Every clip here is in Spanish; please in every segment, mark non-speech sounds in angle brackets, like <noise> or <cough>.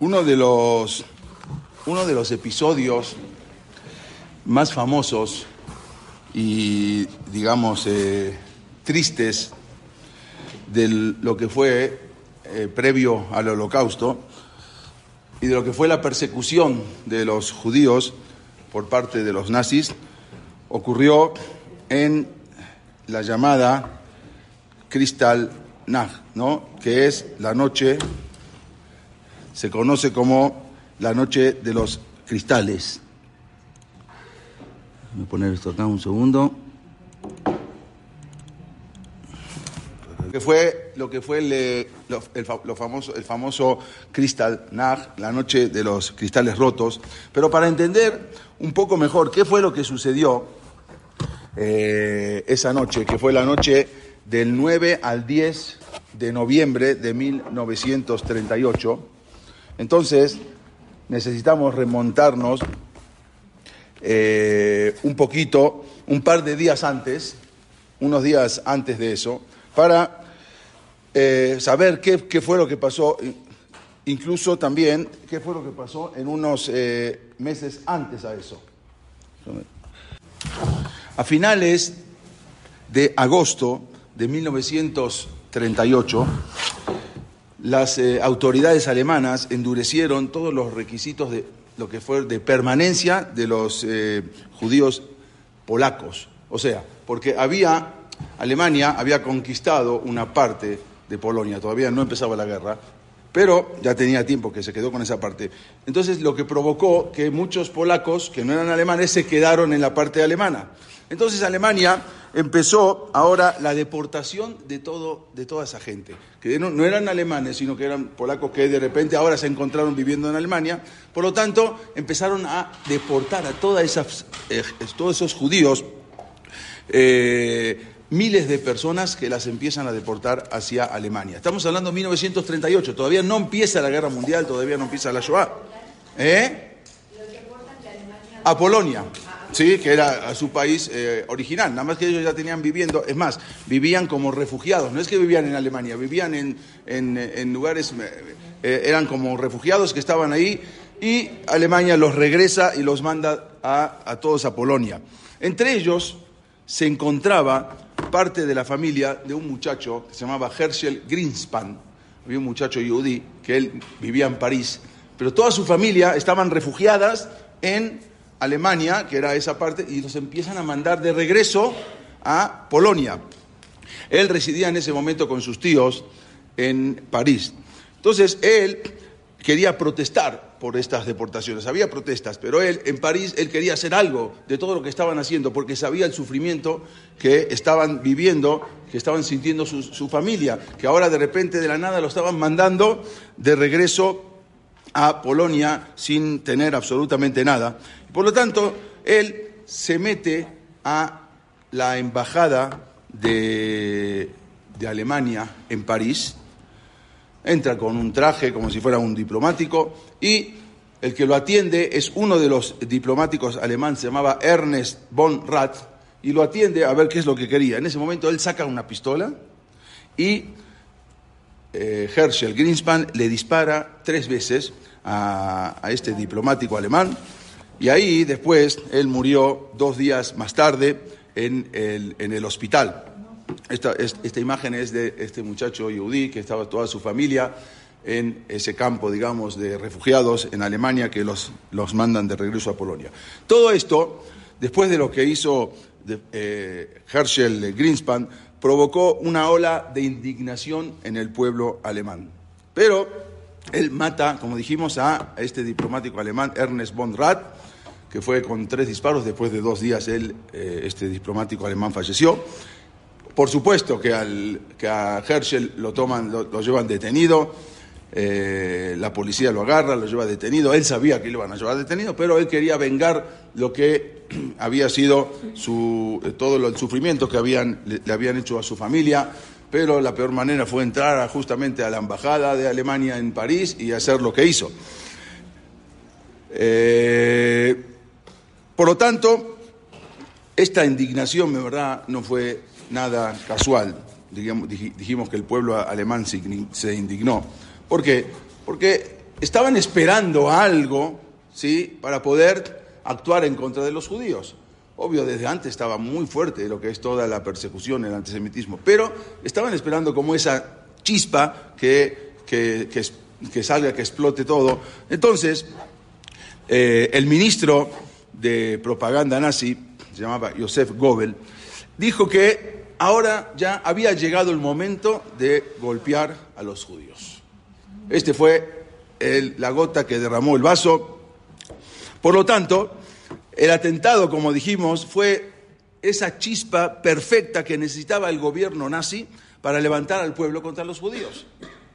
Uno de los, uno de los episodios más famosos y, digamos, eh, tristes de lo que fue eh, previo al holocausto y de lo que fue la persecución de los judíos por parte de los nazis ocurrió en la llamada Kristallnacht, ¿no? que es la noche, se conoce como la noche de los cristales. Voy a poner esto acá un segundo. que fue lo que fue el, el famoso, el famoso Kristallnacht, la noche de los cristales rotos. Pero para entender un poco mejor qué fue lo que sucedió eh, esa noche, que fue la noche del 9 al 10 de noviembre de 1938, entonces necesitamos remontarnos eh, un poquito, un par de días antes, unos días antes de eso, para eh, saber qué, fue lo que pasó, incluso también qué fue lo que pasó en unos eh, meses antes a eso. A finales de agosto de 1938, las eh, autoridades alemanas endurecieron todos los requisitos de lo que fue de permanencia de los eh, judíos polacos. O sea, porque había, Alemania había conquistado una parte de Polonia, todavía no empezaba la guerra, pero ya tenía tiempo que se quedó con esa parte. Entonces, lo que provocó que muchos polacos que no eran alemanes se quedaron en la parte alemana. Entonces, Alemania empezó ahora la deportación de, todo, de toda esa gente, que no, no eran alemanes, sino que eran polacos que de repente ahora se encontraron viviendo en Alemania. Por lo tanto, empezaron a deportar a todas esas, eh, todos esos judíos eh, miles de personas que las empiezan a deportar hacia Alemania. Estamos hablando de 1938, todavía no empieza la guerra mundial, todavía no empieza la Shoah. ¿Eh? A Polonia, sí, que era a su país eh, original, nada más que ellos ya tenían viviendo, es más, vivían como refugiados, no es que vivían en Alemania, vivían en, en- lugares, eh, eh, eran como refugiados que estaban ahí y Alemania los regresa y los manda a, a todos a Polonia. Entre ellos se encontraba parte de la familia de un muchacho que se llamaba Herschel Greenspan. Había un muchacho yudí que él vivía en París, pero toda su familia estaban refugiadas en Alemania, que era esa parte, y los empiezan a mandar de regreso a Polonia. Él residía en ese momento con sus tíos en París. Entonces él quería protestar por estas deportaciones. Había protestas, pero él en París él quería hacer algo de todo lo que estaban haciendo porque sabía el sufrimiento que estaban viviendo, que estaban sintiendo su, su familia, que ahora de repente de la nada lo estaban mandando de regreso a Polonia sin tener absolutamente nada. Por lo tanto, él se mete a la embajada de, de Alemania en París, entra con un traje como si fuera un diplomático y el que lo atiende es uno de los diplomáticos alemanes, se llamaba Ernest von Rath, y lo atiende a ver qué es lo que quería. En ese momento él saca una pistola y eh, Herschel Greenspan le dispara tres veces a, a este diplomático alemán y ahí después él murió dos días más tarde en el, en el hospital. Esta, es- esta imagen es de este muchacho yudí que estaba toda su familia en ese campo, digamos, de refugiados en Alemania que los, los mandan de regreso a Polonia. Todo esto, después de lo que hizo de- eh, Herschel Greenspan, provocó una ola de indignación en el pueblo alemán. Pero él mata, como dijimos, a este diplomático alemán, Ernest von Rath, que fue con tres disparos. Después de dos días, él, eh, este diplomático alemán falleció. Por supuesto que, al, que a Herschel lo toman, lo, llevan detenido, eh, la policía lo agarra, lo lleva detenido. Él sabía que lo iban a llevar detenido, pero él quería vengar lo que <clears throat> había sido su, eh, todo el sufrimiento que habían, le, le habían hecho a su familia. Pero la peor manera fue entrar justamente a la embajada de Alemania en París y hacer lo que hizo. Eh, por lo tanto, esta indignación, de verdad, no fue nada casual. Digamos- dij- dijimos que el pueblo alemán se indignó. ¿Por qué? Porque estaban esperando algo, ¿sí?, para poder actuar en contra de los judíos. Obvio, desde antes estaba muy fuerte lo que es toda la persecución, el antisemitismo, pero estaban esperando como esa chispa que, que, salga, que explote todo. Entonces, eh, el ministro de propaganda nazi, se llamaba Josef Goebbels, dijo que ahora ya había llegado el momento de golpear a los judíos. Este fue la gota que derramó el vaso. Por lo tanto, el atentado, como dijimos, fue esa chispa perfecta que necesitaba el gobierno nazi para levantar al pueblo contra los judíos.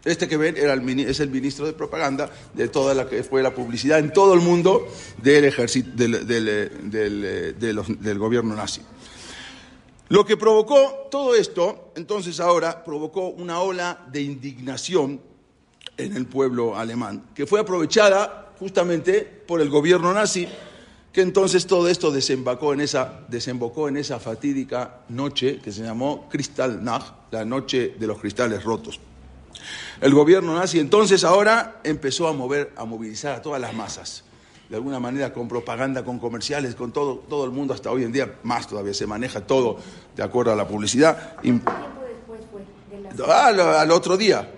Este que ven era es el ministro de propaganda de toda la que fue la publicidad en todo el mundo del, ejército, del gobierno nazi. Lo que provocó todo esto, entonces ahora, provocó una ola de indignación en el pueblo alemán, que fue aprovechada justamente por el gobierno nazi que entonces todo esto desembocó en esa, desembocó en esa fatídica noche que se llamó Kristallnacht, la noche de los cristales rotos. El gobierno nazi entonces ahora empezó a mover, a movilizar a todas las masas, de alguna manera con propaganda, con comerciales, con todo, todo el mundo hasta hoy en día, más todavía se maneja todo de acuerdo a la publicidad. ¿Cuánto tiempo después fue? Ah, al otro día.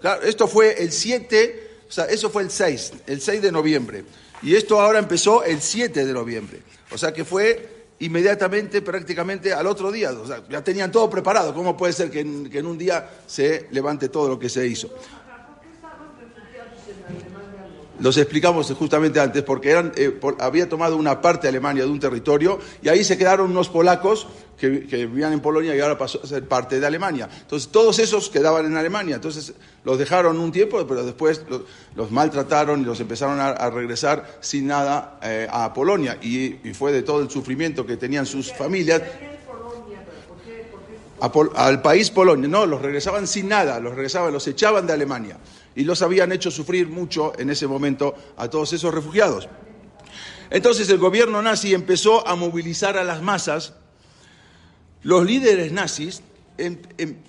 Claro, esto fue el 7, o sea, eso fue el 6, el 6 de noviembre. Y esto ahora empezó el 7 de noviembre. O sea que fue inmediatamente, prácticamente al otro día. Ya tenían todo preparado. ¿Cómo puede ser que en, un día se levante todo lo que se hizo? Los explicamos justamente antes, porque eran, eh, había tomado una parte de Alemania de un territorio y ahí se quedaron unos polacos que, vivían en Polonia y ahora pasó a ser parte de Alemania. Entonces todos esos quedaban en Alemania. Entonces los dejaron un tiempo, pero después los, maltrataron y los empezaron a, regresar sin nada eh, a Polonia. Y, fue de todo el sufrimiento que tenían sus familias al país Polonia. No, los regresaban sin nada, los regresaban, los echaban de Alemania y los habían hecho sufrir mucho en ese momento a todos esos refugiados. Entonces el gobierno nazi empezó a movilizar a las masas. Los líderes nazis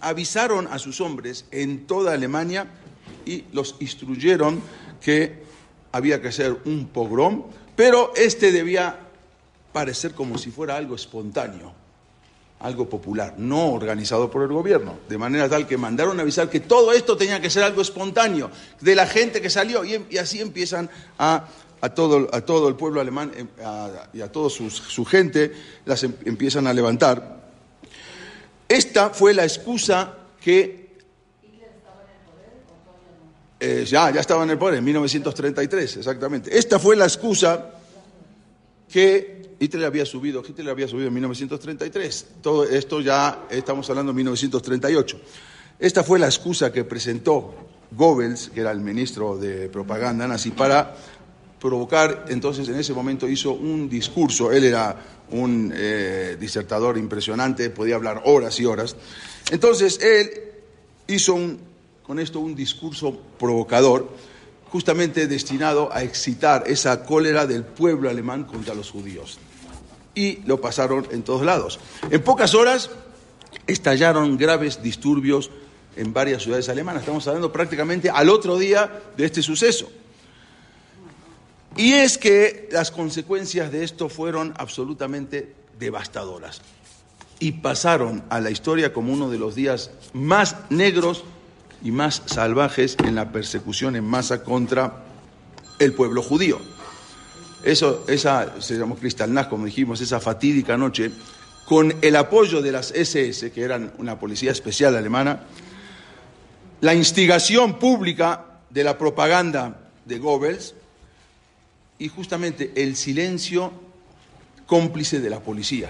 avisaron a sus hombres en toda Alemania y los instruyeron que había que hacer un pogrom, pero este debía parecer como si fuera algo espontáneo algo popular, no organizado por el gobierno, de manera tal que mandaron a avisar que todo esto tenía que ser algo espontáneo, de la gente que salió, y, así empiezan a, todo, a todo el pueblo alemán em, y a toda su, gente, las em, empiezan a levantar. Esta fue la excusa que... Eh, ya, ya estaba en el poder, en 1933, exactamente. Esta fue la excusa que Hitler había subido, Hitler había subido en 1933. Todo esto ya estamos hablando de 1938. Esta fue la excusa que presentó Goebbels, que era el ministro de propaganda nazi, para provocar, entonces en ese momento hizo un discurso, él era un eh, disertador impresionante, podía hablar horas y horas. Entonces él hizo con esto un discurso provocador, justamente destinado a excitar esa cólera del pueblo alemán contra los judíos y lo pasaron en todos lados. En pocas horas estallaron graves disturbios en varias ciudades alemanas. Estamos hablando prácticamente al otro día de este suceso. Y es que las consecuencias de esto fueron absolutamente devastadoras y pasaron a la historia como uno de los días más negros y más salvajes en la persecución en masa contra el pueblo judío. Eso, esa, se llamó Kristallnacht, como dijimos, esa fatídica noche, con el apoyo de las SS, que eran una policía especial alemana, la instigación pública de la propaganda de Goebbels y justamente el silencio cómplice de la policía.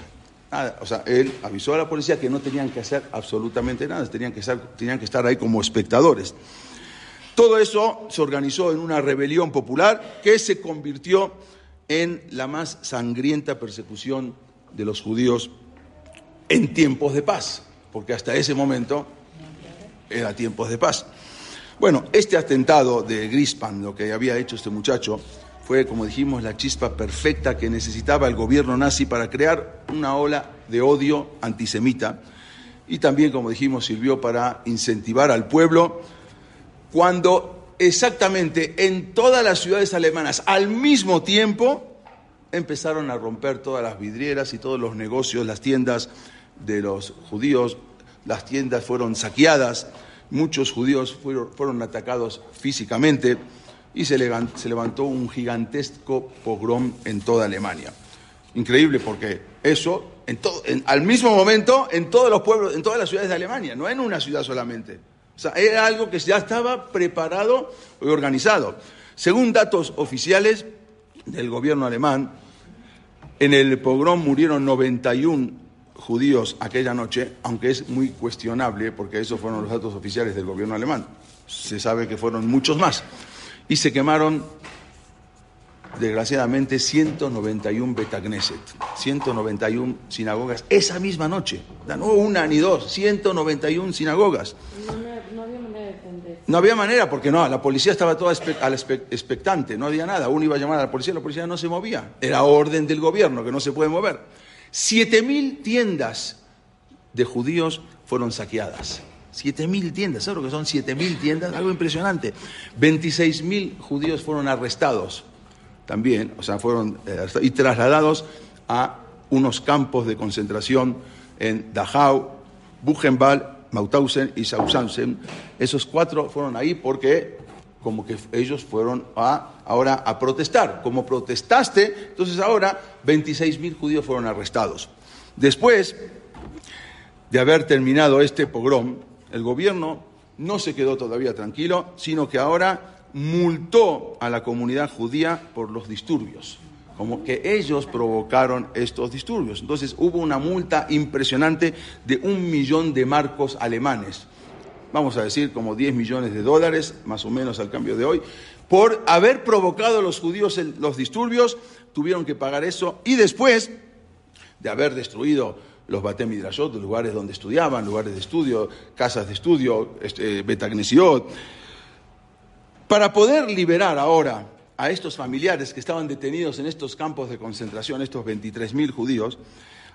o sea, él avisó a la policía que no tenían que hacer absolutamente nada, tenían que, tenían que estar ahí como espectadores. Todo eso se organizó en una rebelión popular que se convirtió en la más sangrienta persecución de los judíos en tiempos de paz, porque hasta ese momento era tiempos de paz. Bueno, este atentado de Grispan, lo que había hecho este muchacho, fue, como dijimos, la chispa perfecta que necesitaba el gobierno nazi para crear una ola de odio antisemita y también, como dijimos, sirvió para incentivar al pueblo cuando exactamente en todas las ciudades alemanas al mismo tiempo empezaron a romper todas las vidrieras y todos los negocios, las tiendas de los judíos, las tiendas fueron saqueadas, muchos judíos fueron, atacados físicamente y se levantó, un gigantesco pogrom en toda Alemania. Increíble porque eso, en todo, al mismo momento, en todos los pueblos, en todas las ciudades de Alemania, no en una ciudad solamente. O sea, era algo que ya estaba preparado y organizado. Según datos oficiales del gobierno alemán, en el pogrom murieron 91 judíos aquella noche, aunque es muy cuestionable porque esos fueron los datos oficiales del gobierno alemán. Se sabe que fueron muchos más. Y se quemaron, desgraciadamente, 191 Betagneset, 191 sinagogas esa misma noche. No una ni dos, 191 sinagogas. No, había manera de defender. No había manera, porque no, la policía estaba toda a la expectante, no había nada. Uno iba a llamar a la policía, la policía no se movía. Era orden del gobierno, que no se puede mover. Siete mil tiendas de judíos fueron saqueadas. Siete mil tiendas, ¿sabes lo que son siete mil tiendas? Algo impresionante. 26 mil judíos fueron arrestados también, o sea, fueron eh, y trasladados a unos campos de concentración en Dachau, Buchenwald, Mauthausen y Sachsenhausen. Esos cuatro fueron ahí porque como que ellos fueron a, ahora a protestar. Como protestaste, entonces ahora 26 mil judíos fueron arrestados. Después de haber terminado este pogrom, el gobierno no se quedó todavía tranquilo, sino que ahora multó a la comunidad judía por los disturbios, como que ellos provocaron estos disturbios. Entonces hubo una multa impresionante de un millón de marcos alemanes, vamos a decir como 10 millones de dólares, más o menos al cambio de hoy, por haber provocado a los judíos los disturbios, tuvieron que pagar eso y después de haber destruido los Batem Midrashot, lugares donde estudiaban, lugares de estudio, casas de estudio, este, Betagnesiot, para poder liberar ahora a estos familiares que estaban detenidos en estos campos de concentración, estos 23.000 judíos,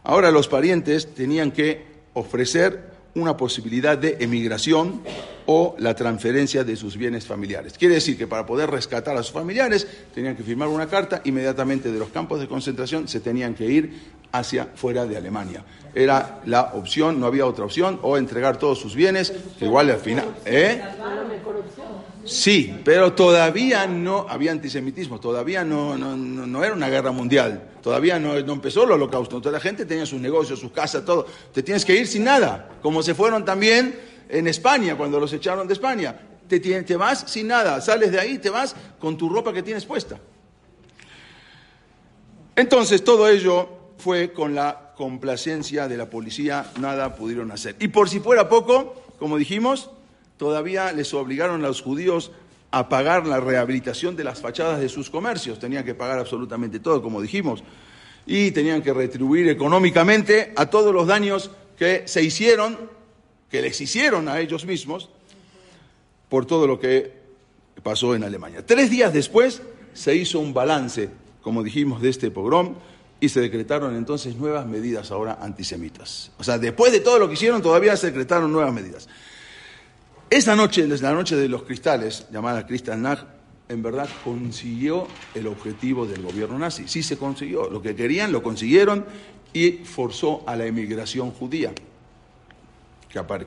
ahora los parientes tenían que ofrecer una posibilidad de emigración o la transferencia de sus bienes familiares. Quiere decir que para poder rescatar a sus familiares tenían que firmar una carta, inmediatamente de los campos de concentración se tenían que ir hacia fuera de Alemania. Era la opción, no había otra opción, o entregar todos sus bienes, igual al final... ¿eh? Sí, pero todavía no había antisemitismo, todavía no, no, no, no era una guerra mundial, todavía no, empezó el holocausto, toda la gente tenía sus negocios, sus casas, todo. Te tienes que ir sin nada, como se fueron también en España, cuando los echaron de España. Te, te vas sin nada, sales de ahí, te vas con tu ropa que tienes puesta. Entonces todo ello fue con la complacencia de la policía, nada pudieron hacer. Y por si fuera poco, como dijimos, todavía les obligaron a los judíos a pagar la rehabilitación de las fachadas de sus comercios, tenían que pagar absolutamente todo, como dijimos, y tenían que retribuir económicamente a todos los daños que se hicieron, que les hicieron a ellos mismos, por todo lo que pasó en Alemania. Tres días después se hizo un balance, como dijimos, de este pogrom y se decretaron entonces nuevas medidas ahora antisemitas. O sea, después de todo lo que hicieron, todavía se decretaron nuevas medidas. Esa noche, la noche de los cristales, llamada Kristallnacht, en verdad consiguió el objetivo del gobierno nazi. Sí se consiguió. Lo que querían lo consiguieron y forzó a la emigración judía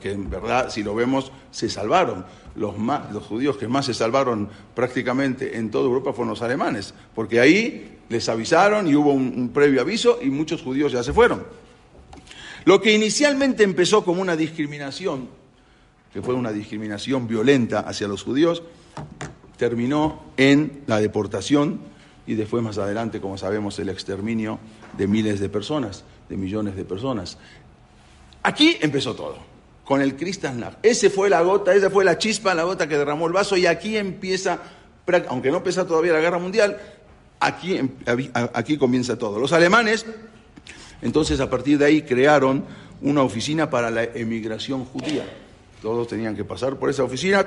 que en verdad, si lo vemos, se salvaron. Los, más- los judíos que más se salvaron prácticamente en toda Europa fueron los alemanes, porque ahí les avisaron y hubo un, un previo aviso y muchos judíos ya se fueron. Lo que inicialmente empezó como una discriminación, que fue una discriminación violenta hacia los judíos, terminó en la deportación y después más adelante, como sabemos, el exterminio de miles de personas, de millones de personas. Aquí empezó todo, con el Kristallnacht. Ese fue la gota, esa fue la chispa, la gota que derramó el vaso y aquí empieza, aunque no empieza todavía la guerra mundial, aquí, em- aquí comienza todo. Los alemanes, entonces a partir de ahí crearon una oficina para la emigración judía. Todos tenían que pasar por esa oficina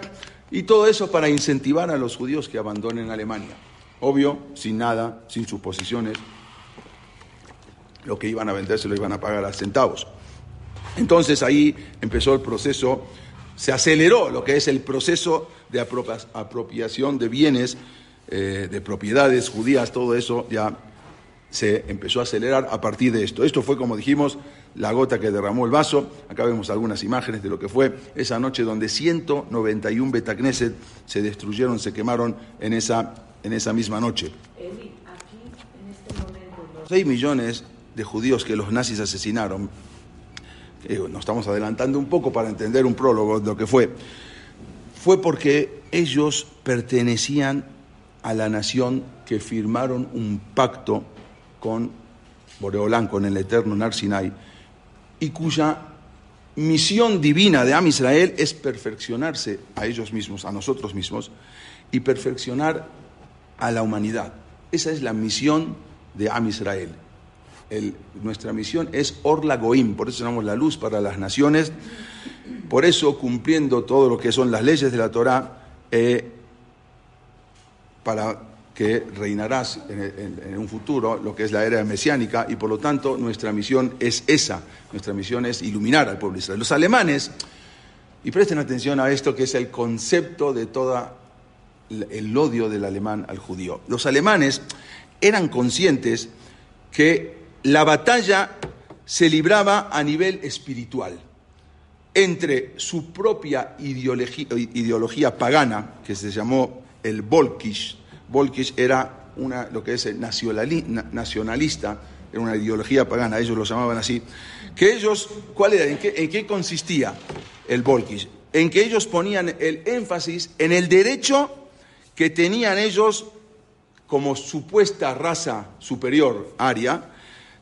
y todo eso para incentivar a los judíos que abandonen Alemania. Obvio, sin nada, sin sus posiciones, lo que iban a vender se lo iban a pagar a centavos. Entonces ahí empezó el proceso se aceleró lo que es el proceso de apropia- apropiación de bienes, eh, de propiedades judías, todo eso ya se empezó a acelerar a partir de esto. Esto fue, como dijimos, la gota que derramó el vaso. Acá vemos algunas imágenes de lo que fue esa noche donde 191 Betacneset se destruyeron, se quemaron en esa, en esa misma noche. Eli, aquí, en este momento, los 6 millones de judíos que los nazis asesinaron, eh, nos estamos adelantando un poco para entender un prólogo de lo que fue, fue porque ellos pertenecían a la nación que firmaron un pacto con Boreolán, con el eterno Nar Sinai, y cuya misión divina de Am Israel es perfeccionarse a ellos mismos, a nosotros mismos, y perfeccionar a la humanidad. Esa es la misión de Am Israel. El- nuestra misión es Orla Goim, por eso llamamos la luz para las naciones. Por eso, cumpliendo todo lo que son las leyes de la Torá, eh, para que reinarás en, un futuro lo que es la era mesiánica y por lo tanto nuestra misión es esa, nuestra misión es iluminar al pueblo de Israel. Los alemanes, y presten atención a esto que es el concepto de todo el odio del alemán al judío. Los alemanes eran conscientes que la batalla se libraba a nivel espiritual entre su propia ideología, ideología pagana, que se llamó el Volkisch. Volkisch era una, lo que es nacionalista, era una ideología pagana, ellos lo llamaban así. Que ellos, ¿cuál era? ¿En qué, consistía el Volkisch? En que ellos ponían el énfasis en el derecho que tenían ellos como supuesta raza superior aria,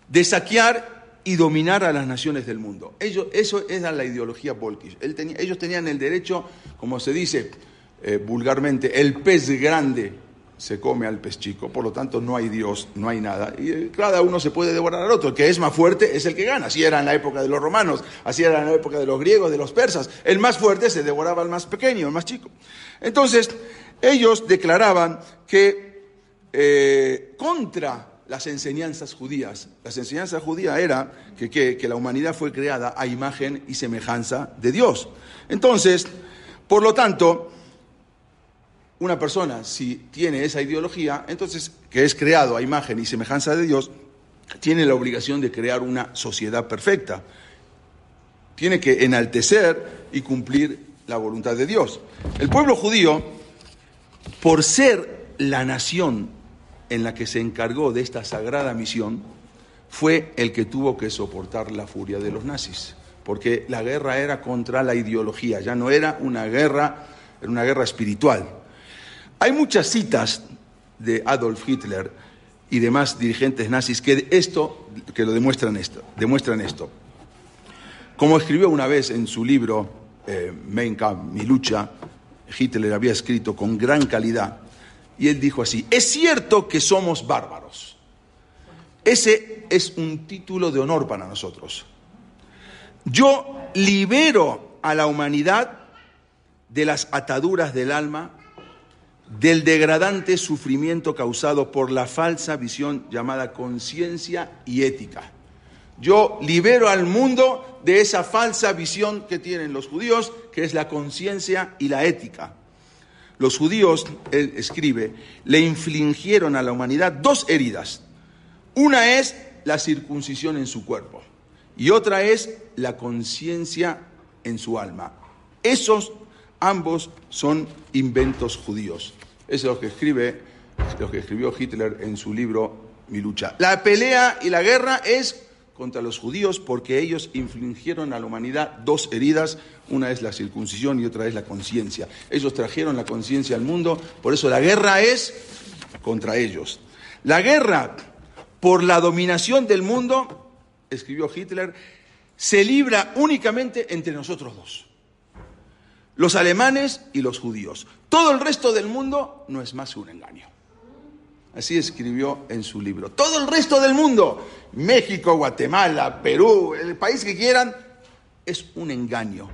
de saquear y dominar a las naciones del mundo. Ellos, eso era la ideología Volkisch. Ellos tenían el derecho, como se dice eh, vulgarmente, el pez grande se come al pez chico, por lo tanto no hay Dios, no hay nada. Y eh, cada uno se puede devorar al otro. El que es más fuerte es el que gana. Así era en la época de los romanos, así era en la época de los griegos, de los persas. El más fuerte se devoraba al más pequeño, al más chico. Entonces, ellos declaraban que eh, contra las enseñanzas judías, las enseñanzas judías era que, que- que la humanidad fue creada a imagen y semejanza de Dios. Entonces, por lo tanto, una persona, si tiene esa ideología, entonces, que es creado a imagen y semejanza de Dios, tiene la obligación de crear una sociedad perfecta. Tiene que enaltecer y cumplir la voluntad de Dios. El pueblo judío, por ser la nación en la que se encargó de esta sagrada misión, fue el que tuvo que soportar la furia de los nazis, porque la guerra era contra la ideología, ya no era una guerra, era una guerra espiritual. Hay muchas citas de Adolf Hitler y demás dirigentes nazis que esto, que lo demuestran esto, demuestran esto. Como escribió una vez en su libro eh, Mein Kampf, Mi lucha, Hitler había escrito con gran calidad, y él dijo así, es cierto que somos bárbaros. Ese es un título de honor para nosotros. Yo libero a la humanidad de las ataduras del alma, del degradante sufrimiento causado por la falsa visión llamada conciencia y ética. Yo libero al mundo de esa falsa visión que tienen los judíos, que es la conciencia y la ética. Los judíos, él escribe, le infligieron a la humanidad dos heridas. Una es la circuncisión en su cuerpo y otra es la conciencia en su alma. Esos ambos son inventos judíos. Eso es lo que escribe, lo que escribió Hitler en su libro Mi lucha. La pelea y la guerra es contra los judíos porque ellos infligieron a la humanidad dos heridas, una es la circuncisión y otra es la conciencia. Ellos trajeron la conciencia al mundo, por eso la guerra es contra ellos. La guerra por la dominación del mundo, escribió Hitler, se libra únicamente entre nosotros dos, los alemanes y los judíos. Todo el resto del mundo no es más que un engaño. Así escribió en su libro. Todo el resto del mundo, México, Guatemala, Perú, el país que quieran, es un engaño.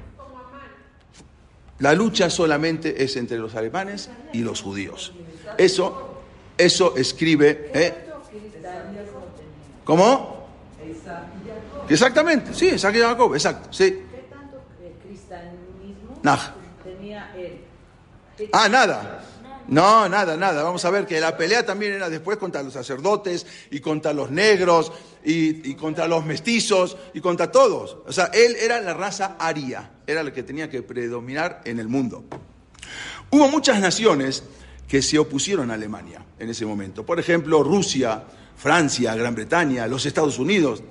La lucha solamente es entre los alemanes y los judíos. Eso, eso escribe. ¿eh? ¿Cómo? Exactamente, sí, Isaac y Jacob, exacto, sí. ¿Qué tanto eh, cristianismo ¿Cómo? Nah. tenía él. Ah, nada. No, nada, nada. Vamos a ver que la pelea también era después contra los sacerdotes y contra los negros y, y contra los mestizos y contra todos. O sea, él era la raza aria, era la que tenía que predominar en el mundo. Hubo muchas naciones que se opusieron a Alemania en ese momento. Por ejemplo, Rusia, Francia, Gran Bretaña, los Estados Unidos.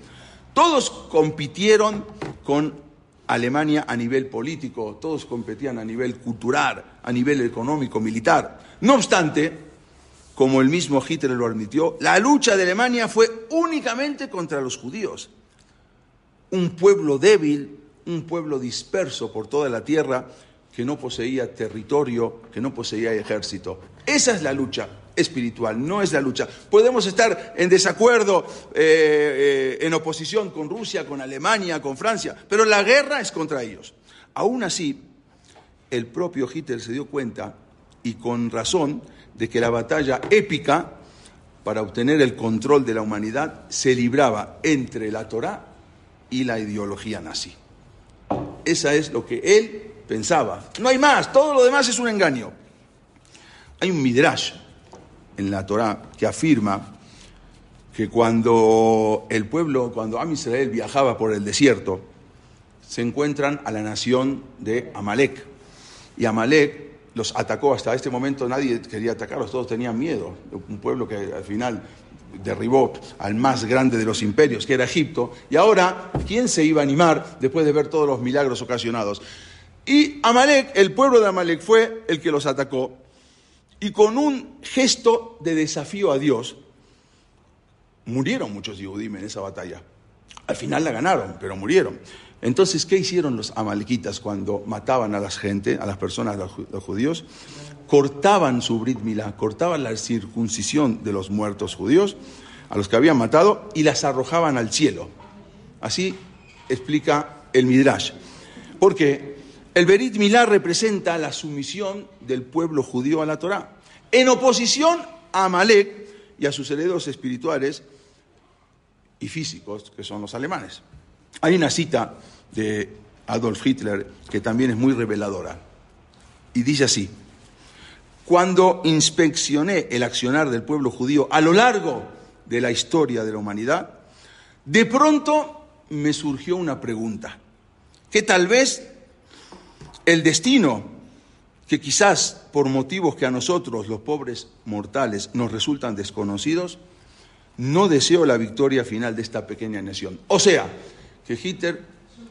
Todos compitieron con Alemania a nivel político, todos competían a nivel cultural, a nivel económico, militar. No obstante, como el mismo Hitler lo admitió, la lucha de Alemania fue únicamente contra los judíos. Un pueblo débil, un pueblo disperso por toda la tierra, que no poseía territorio, que no poseía ejército. Esa es la lucha espiritual, no es la lucha. Podemos estar en desacuerdo, eh, eh, en oposición con Rusia, con Alemania, con Francia, pero la guerra es contra ellos. Aún así, el propio Hitler se dio cuenta, y con razón, de que la batalla épica para obtener el control de la humanidad se libraba entre la Torá y la ideología nazi. Esa es lo que él pensaba. No hay más, todo lo demás es un engaño. Hay un midrash en la Torá que afirma que cuando el pueblo, cuando Am Israel viajaba por el desierto, se encuentran a la nación de Amalek. Y Amalek los atacó hasta este momento, nadie quería atacarlos, todos tenían miedo. Un pueblo que al final derribó al más grande de los imperios, que era Egipto. Y ahora, ¿quién se iba a animar después de ver todos los milagros ocasionados? Y Amalek, el pueblo de Amalek fue el que los atacó. Y con un gesto de desafío a Dios, murieron muchos Yehudim en esa batalla. Al final la ganaron, pero murieron. Entonces, ¿qué hicieron los amalequitas cuando mataban a la gente, a las personas, los, los judíos? Cortaban su brit milá, cortaban la circuncisión de los muertos judíos, a los que habían matado, y las arrojaban al cielo. Así explica el Midrash. Porque el Berit Milá representa la sumisión del pueblo judío a la Torá, en oposición a Amalek y a sus herederos espirituales y físicos, que son los alemanes. Hay una cita de Adolf Hitler que también es muy reveladora. Y dice así, cuando inspeccioné el accionar del pueblo judío a lo largo de la historia de la humanidad, de pronto me surgió una pregunta, que tal vez el destino, que quizás por motivos que a nosotros, los pobres mortales, nos resultan desconocidos, no deseo la victoria final de esta pequeña nación. O sea, que Hitler,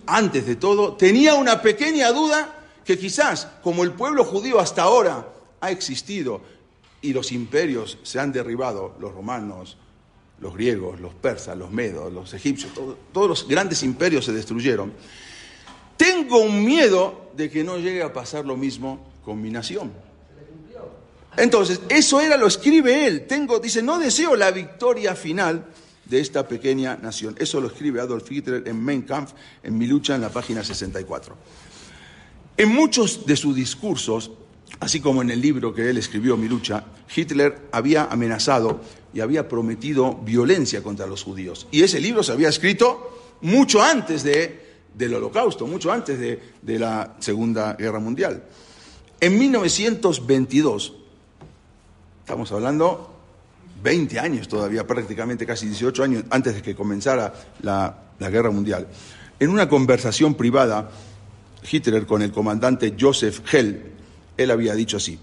antes de todo, tenía una pequeña duda que quizás, como el pueblo judío hasta ahora ha existido y los imperios se han derribado, los romanos, los griegos, los persas, los medos, los egipcios, todo, todos los grandes imperios se destruyeron, tengo un miedo de que no llegue a pasar lo mismo con mi nación. Entonces, eso era, lo escribe él. Tengo, dice, no deseo la victoria final de esta pequeña nación. Eso lo escribe Adolf Hitler en Mein Kampf, en Mi lucha, en la página 64. En muchos de sus discursos, así como en el libro que él escribió, Mi lucha, Hitler había amenazado y había prometido violencia contra los judíos. Y ese libro se había escrito mucho antes de, del holocausto, mucho antes de, de la Segunda Guerra Mundial. En 1922, estamos hablando 20 años todavía, prácticamente casi 18 años antes de que comenzara la, la guerra mundial, en una conversación privada, Hitler con el comandante Joseph Hell, él había dicho así,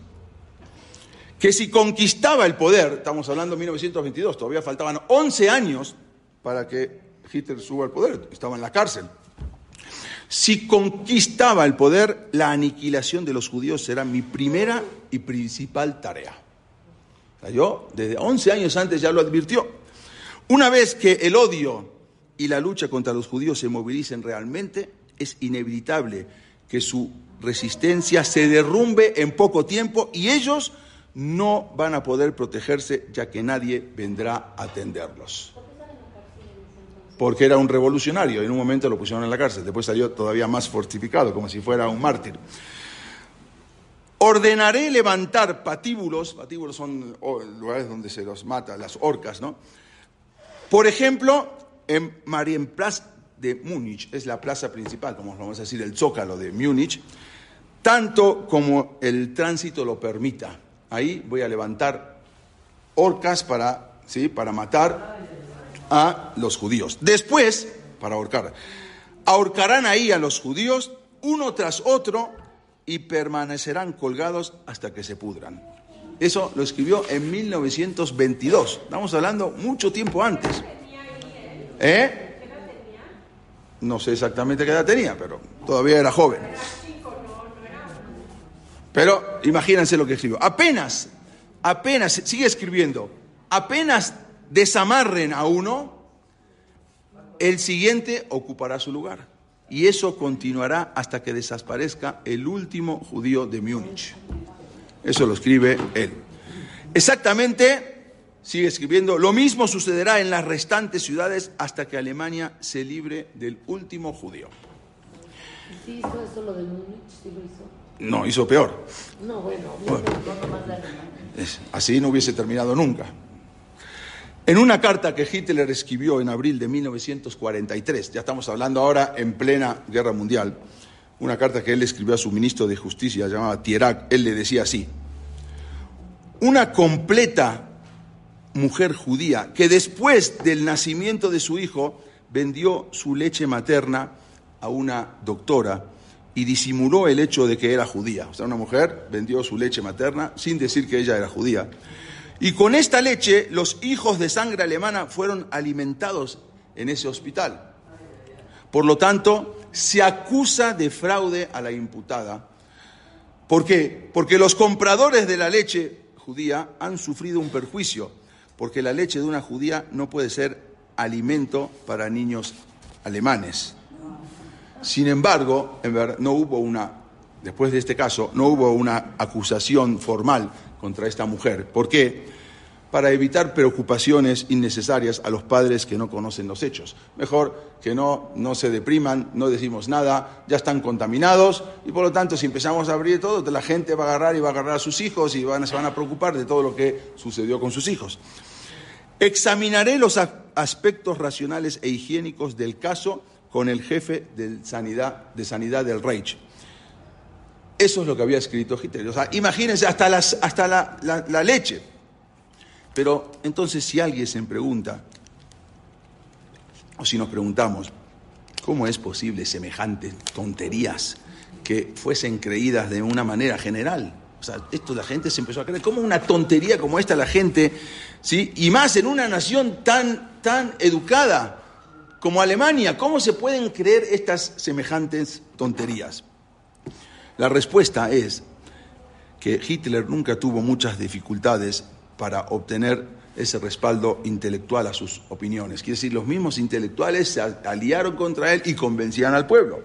que si conquistaba el poder, estamos hablando de 1922, todavía faltaban 11 años para que Hitler suba al poder, estaba en la cárcel. Si conquistaba el poder, la aniquilación de los judíos será mi primera y principal tarea. Yo, desde 11 años antes ya lo advirtió. Una vez que el odio y la lucha contra los judíos se movilicen realmente, es inevitable que su resistencia se derrumbe en poco tiempo y ellos no van a poder protegerse ya que nadie vendrá a atenderlos. Porque era un revolucionario, en un momento lo pusieron en la cárcel, después salió todavía más fortificado, como si fuera un mártir. Ordenaré levantar patíbulos, patíbulos son lugares donde se los mata, las orcas, ¿no? Por ejemplo, en Marienplatz de Múnich, es la plaza principal, como vamos a decir, el zócalo de Múnich, tanto como el tránsito lo permita. Ahí voy a levantar orcas para, ¿sí? para matar a los judíos. Después, para ahorcar, ahorcarán ahí a los judíos uno tras otro y permanecerán colgados hasta que se pudran. Eso lo escribió en 1922. Estamos hablando mucho tiempo antes. ¿Eh? No sé exactamente qué edad tenía, pero todavía era joven. Pero imagínense lo que escribió. Apenas, apenas, sigue escribiendo, apenas desamarren a uno, el siguiente ocupará su lugar. Y eso continuará hasta que desaparezca el último judío de Múnich. Eso lo escribe él. Exactamente, sigue escribiendo, lo mismo sucederá en las restantes ciudades hasta que Alemania se libre del último judío. ¿Sí hizo eso lo de Múnich? ¿Sí lo hizo? No, hizo peor. No, bueno, Así no hubiese terminado nunca. En una carta que Hitler escribió en abril de 1943, ya estamos hablando ahora en plena guerra mundial, una carta que él escribió a su ministro de Justicia, llamaba Tierac, él le decía así, una completa mujer judía que después del nacimiento de su hijo vendió su leche materna a una doctora y disimuló el hecho de que era judía. O sea, una mujer vendió su leche materna sin decir que ella era judía. Y con esta leche los hijos de sangre alemana fueron alimentados en ese hospital. Por lo tanto, se acusa de fraude a la imputada. ¿Por qué? Porque los compradores de la leche judía han sufrido un perjuicio, porque la leche de una judía no puede ser alimento para niños alemanes. Sin embargo, en ver- no hubo una, después de este caso, no hubo una acusación formal contra esta mujer. ¿Por qué? Para evitar preocupaciones innecesarias a los padres que no conocen los hechos. Mejor que no, no se depriman, no decimos nada, ya están contaminados y por lo tanto si empezamos a abrir todo, la gente va a agarrar y va a agarrar a sus hijos y van, se van a preocupar de todo lo que sucedió con sus hijos. Examinaré los aspectos racionales e higiénicos del caso con el jefe de sanidad, de sanidad del Reich. Eso es lo que había escrito Hitler. O sea, imagínense hasta, las, hasta la, la- la leche. Pero entonces si alguien se pregunta, o si nos preguntamos, ¿cómo es posible semejantes tonterías que fuesen creídas de una manera general? O sea, esto la gente se empezó a creer. ¿Cómo una tontería como esta la gente, sí? Y más en una nación tan, tan educada como Alemania, ¿cómo se pueden creer estas semejantes tonterías? La respuesta es que Hitler nunca tuvo muchas dificultades para obtener ese respaldo intelectual a sus opiniones. Quiere decir, los mismos intelectuales se aliaron contra él y convencían al pueblo.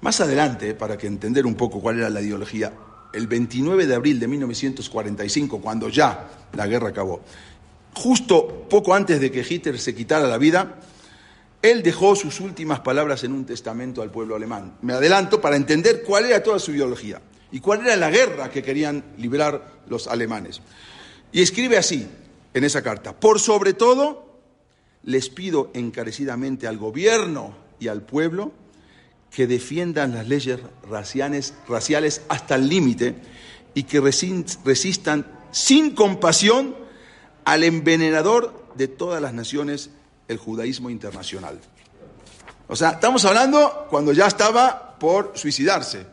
Más adelante, para que entender un poco cuál era la ideología, el 29 de abril de 1945, cuando ya la guerra acabó, justo poco antes de que Hitler se quitara la vida, él dejó sus últimas palabras en un testamento al pueblo alemán. Me adelanto para entender cuál era toda su ideología y cuál era la guerra que querían librar los alemanes. Y escribe así en esa carta, por sobre todo les pido encarecidamente al gobierno y al pueblo que defiendan las leyes raciales, raciales hasta el límite y que resistan sin compasión al envenenador de todas las naciones, el judaísmo internacional. O sea, estamos hablando cuando ya estaba por suicidarse.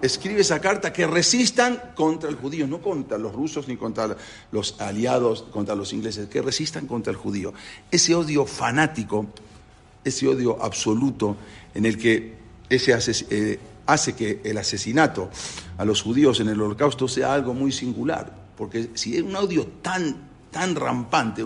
Escribe esa carta que resistan contra el judío, no contra los rusos ni contra los aliados, contra los ingleses, que resistan contra el judío. Ese odio fanático, ese odio absoluto en el que ese eh, hace que el asesinato a los judíos en el holocausto sea algo muy singular, porque si es un odio tan, tan rampante,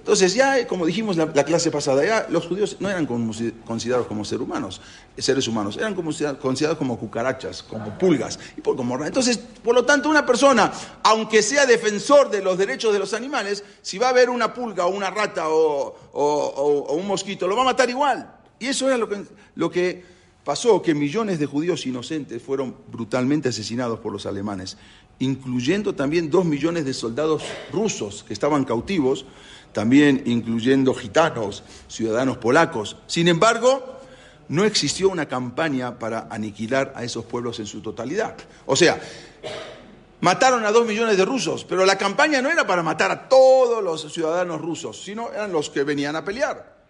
entonces ya, como dijimos la, la clase pasada, ya los judíos no eran como- considerados como seres humanos, seres humanos, eran como- considerados como cucarachas, como pulgas, y por, como, entonces, por lo tanto, una persona, aunque sea defensor de los derechos de los animales, si va a ver una pulga o una rata o, o- o- o un mosquito, lo va a matar igual. Y eso era lo que, lo que pasó, que millones de judíos inocentes fueron brutalmente asesinados por los alemanes, incluyendo también dos millones de soldados rusos que estaban cautivos, también incluyendo gitanos, ciudadanos polacos. Sin embargo, no existió una campaña para aniquilar a esos pueblos en su totalidad. O sea, mataron a dos millones de rusos, pero la campaña no era para matar a todos los ciudadanos rusos, sino eran los que venían a pelear.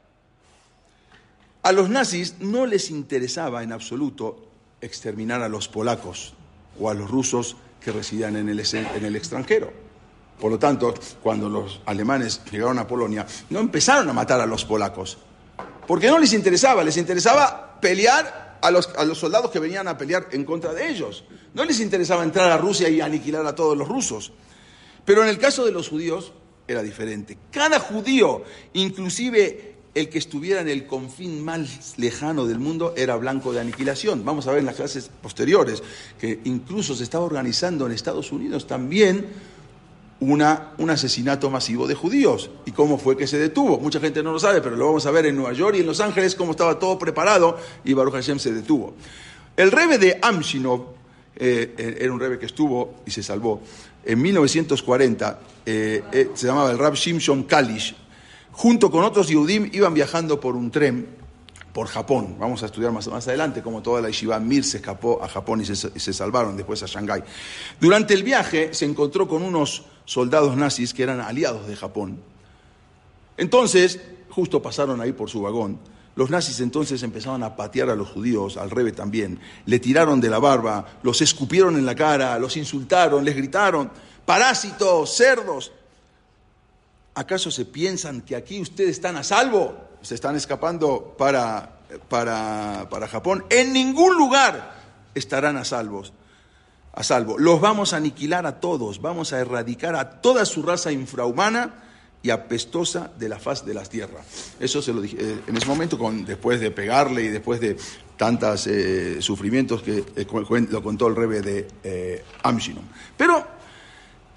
A los nazis no les interesaba en absoluto exterminar a los polacos o a los rusos que residían en el, en el extranjero. Por lo tanto, cuando los alemanes llegaron a Polonia, no empezaron a matar a los polacos, porque no les interesaba, les interesaba pelear a los, a los, soldados que venían a pelear en contra de ellos. No les interesaba entrar a Rusia y aniquilar a todos los rusos. Pero en el caso de los judíos era diferente. Cada judío, inclusive el que estuviera en el confín más lejano del mundo era blanco de aniquilación. Vamos a ver en las clases posteriores que incluso se estaba organizando en Estados Unidos también una, un asesinato masivo de judíos. ¿Y cómo fue que se detuvo? Mucha gente no lo sabe, pero lo vamos a ver en Nueva York y en Los Ángeles, cómo estaba todo preparado y Baruch Hashem se detuvo. El rebe de Amshinov eh, era un rebe que estuvo y se salvó. En 1940 eh, eh, se llamaba el Rab Shimshon Kalish, junto con otros Yehudim, iban viajando por un tren por Japón. Vamos a estudiar más, más adelante cómo toda la Yeshiva Mir se escapó a Japón y se, se salvaron después a Shanghái. Durante el viaje se encontró con unos soldados nazis que eran aliados de Japón. Entonces, justo pasaron ahí por su vagón. Los nazis entonces empezaron a patear a los judíos, al rebe también. Le tiraron de la barba, los escupieron en la cara, los insultaron, les gritaron, parásitos, cerdos. ¿Acaso se piensan que aquí ustedes están a salvo? Se están escapando para, para, para Japón. En ningún lugar estarán a salvos. A salvo. Los vamos a aniquilar a todos, vamos a erradicar a toda su raza infrahumana y apestosa de la faz de la tierra. Eso se lo dije eh, en ese momento, con, después de pegarle y después de tantos eh, sufrimientos que eh, lo contó el rebe de Amshinom. Pero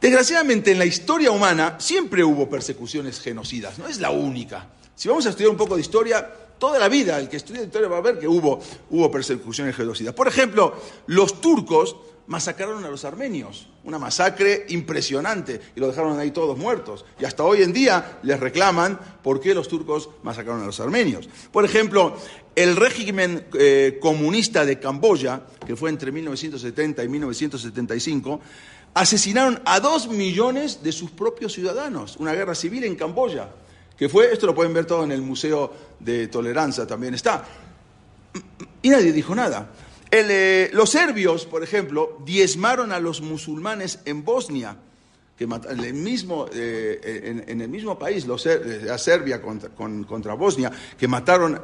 Desgraciadamente en la historia humana siempre hubo persecuciones genocidas, no es la única. Si vamos a estudiar un poco de historia, toda la vida el que estudia historia va a ver que hubo, hubo persecuciones genocidas. Por ejemplo, los turcos masacraron a los armenios, una masacre impresionante, y lo dejaron ahí todos muertos. Y hasta hoy en día les reclaman por qué los turcos masacraron a los armenios. Por ejemplo, el régimen eh, comunista de Camboya, que fue entre 1970 y 1975, asesinaron a dos millones de sus propios ciudadanos, una guerra civil en Camboya, que fue, esto lo pueden ver todo en el Museo de Tolerancia, también está. Y nadie dijo nada. Eh, los serbios, por ejemplo, diezmaron a los musulmanes en Bosnia, que en el mismo, eh, en, en, el mismo país, los, a Serbia contra, con, contra, Bosnia, que mataron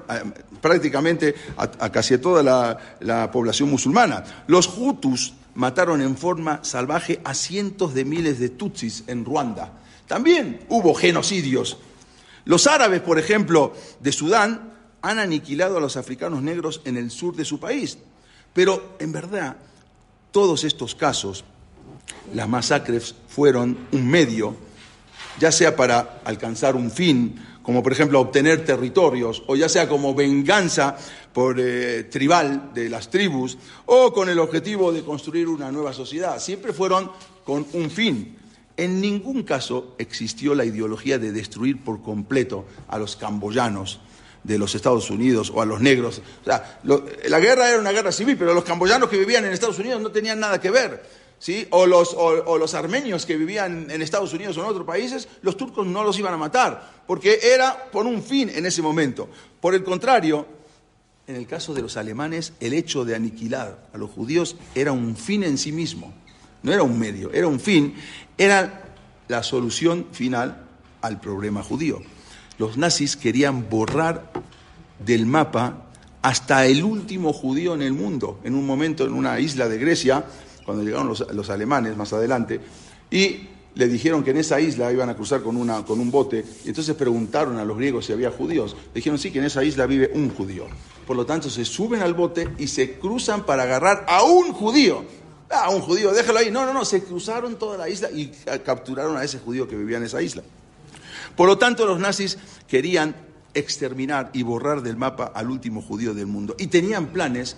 prácticamente a, a, casi toda la, la población musulmana. Los hutus mataron en forma salvaje a cientos de miles de tutsis en Ruanda. También hubo genocidios. Los árabes, por ejemplo, de Sudán, han aniquilado a los africanos negros en el sur de su país. Pero, en verdad, todos estos casos, las masacres fueron un medio, ya sea para alcanzar un fin, como por ejemplo obtener territorios, o ya sea como venganza por eh, tribal de las tribus, o con el objetivo de construir una nueva sociedad. Siempre fueron con un fin. En ningún caso existió la ideología de destruir por completo a los camboyanos de los Estados Unidos o a los negros. O sea, la guerra era una guerra civil, pero los camboyanos que vivían en Estados Unidos no tenían nada que ver. ¿Sí? O, los, o, los, armenios que vivían en Estados Unidos o en otros países, los turcos no los iban a matar, porque era por un fin en ese momento. Por el contrario, en el caso de los alemanes, el hecho de aniquilar a los judíos era un fin en sí mismo, no era un medio, era un fin, era la solución final al problema judío. Los nazis querían borrar del mapa hasta el último judío en el mundo, en un momento en una isla de Grecia, cuando llegaron los, alemanes más adelante, y le dijeron que en esa isla iban a cruzar con, una, con un bote, y entonces preguntaron a los griegos si había judíos. Dijeron sí, que en esa isla vive un judío. Por lo tanto, se suben al bote y se cruzan para agarrar a un judío. Ah, un judío, déjalo ahí. No, no, no, se cruzaron toda la isla y capturaron a ese judío que vivía en esa isla. Por lo tanto, los nazis querían exterminar y borrar del mapa al último judío del mundo. Y tenían planes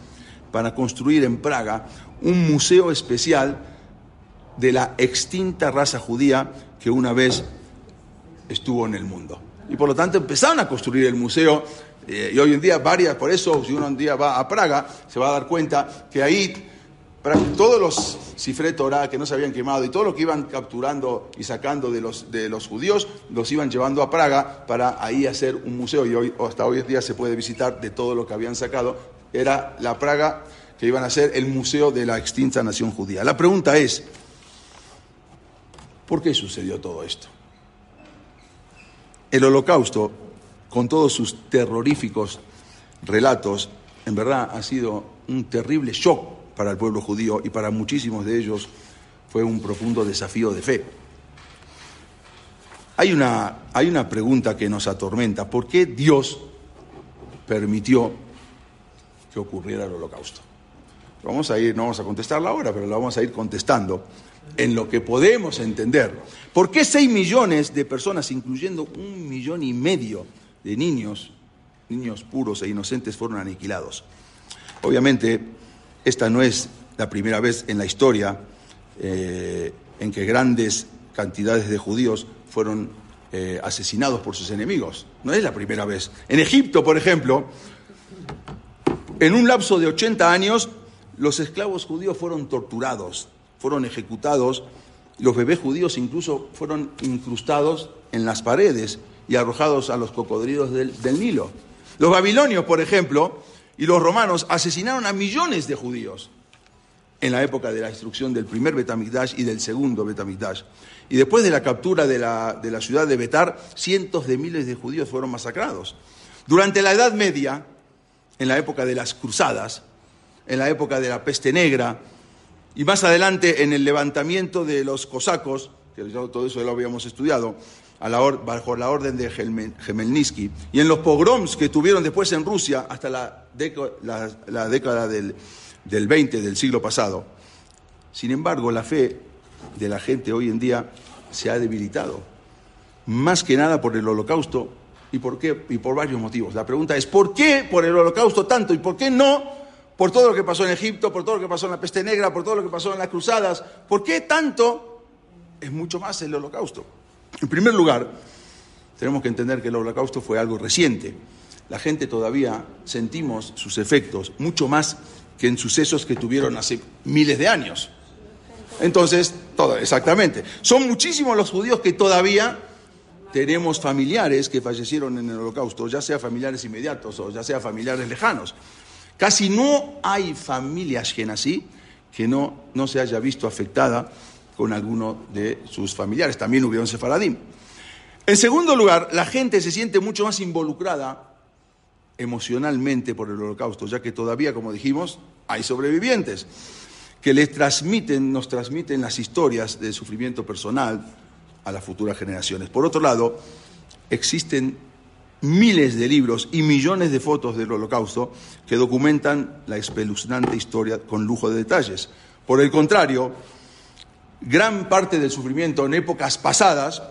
para construir en Praga un museo especial de la extinta raza judía que una vez estuvo en el mundo. Y por lo tanto empezaron a construir el museo Eh, y hoy en día varias, por eso si uno un día va a Praga, se va a dar cuenta que ahí todos los cifre Torah que no se habían quemado y todo lo que iban capturando y sacando de los, de los judíos, los iban llevando a Praga para ahí hacer un museo y hoy, hasta hoy en día se puede visitar de todo lo que habían sacado. Era la Praga que iban a ser el museo de la extinta nación judía. La pregunta es, ¿por qué sucedió todo esto? El holocausto, con todos sus terroríficos relatos, en verdad ha sido un terrible shock para el pueblo judío y para muchísimos de ellos fue un profundo desafío de fe. Hay una, hay una pregunta que nos atormenta. ¿Por qué Dios permitió que ocurriera el holocausto? Vamos a ir, no vamos a contestarla ahora, pero la vamos a ir contestando en lo que podemos entender. ¿Por qué seis millones de personas, incluyendo un millón y medio de niños, niños puros e inocentes, fueron aniquilados? Obviamente, esta no es la primera vez en la historia eh, en que grandes cantidades de judíos fueron eh, asesinados por sus enemigos. No es la primera vez. En Egipto, por ejemplo, en un lapso de 80 años, los esclavos judíos fueron torturados, fueron ejecutados, los bebés judíos incluso fueron incrustados en las paredes y arrojados a los cocodrilos del, del Nilo. Los babilonios, por ejemplo, y los romanos asesinaron a millones de judíos en la época de la destrucción del primer Betamigdash y del segundo Betamigdash. Y después de la captura de la, de la ciudad de Betar, cientos de miles de judíos fueron masacrados. Durante la Edad Media, en la época de las cruzadas, en la época de la peste negra, y más adelante en el levantamiento de los cosacos, que todo eso ya lo habíamos estudiado, bajo la orden de Gemelnitsky, y en los pogroms que tuvieron después en Rusia hasta la, década del, del 20 del siglo pasado. Sin embargo, la fe de la gente hoy en día se ha debilitado, más que nada por el holocausto y por, qué, y por varios motivos. La pregunta es, ¿por qué por el holocausto tanto y por qué no por todo lo que pasó en Egipto, por todo lo que pasó en la peste negra, por todo lo que pasó en las cruzadas? ¿Por qué tanto es mucho más el holocausto? En primer lugar, tenemos que entender que el holocausto fue algo reciente. La gente todavía sentimos sus efectos mucho más que en sucesos que tuvieron hace miles de años. Entonces, exactamente. Son muchísimos los judíos que todavía tenemos familiares que fallecieron en el holocausto, ya sea familiares inmediatos o ya sea familiares lejanos. Casi no hay familia así que no, no se haya visto afectada con alguno de sus familiares. También hubieron sefaradim. En segundo lugar, la gente se siente mucho más involucrada emocionalmente por el holocausto, ya que todavía, como dijimos, hay sobrevivientes que les transmiten, nos transmiten las historias del sufrimiento personal a las futuras generaciones. Por otro lado, existen miles de libros y millones de fotos del holocausto que documentan la espeluznante historia con lujo de detalles. Por el contrario, gran parte del sufrimiento en épocas pasadas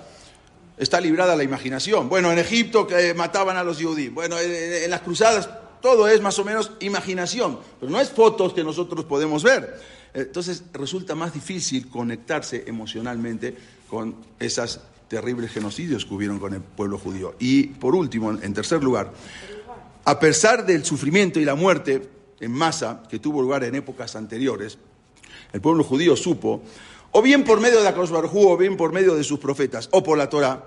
está librada la imaginación. Bueno, en Egipto que mataban a los judíos, bueno, en, las cruzadas todo es más o menos imaginación, pero no es fotos que nosotros podemos ver. Entonces resulta más difícil conectarse emocionalmente con esos terribles genocidios que hubieron con el pueblo judío. Y por último, en tercer lugar, a pesar del sufrimiento y la muerte en masa que tuvo lugar en épocas anteriores, el pueblo judío supo o bien por medio de la Cruz o bien por medio de sus profetas, o por la Torah.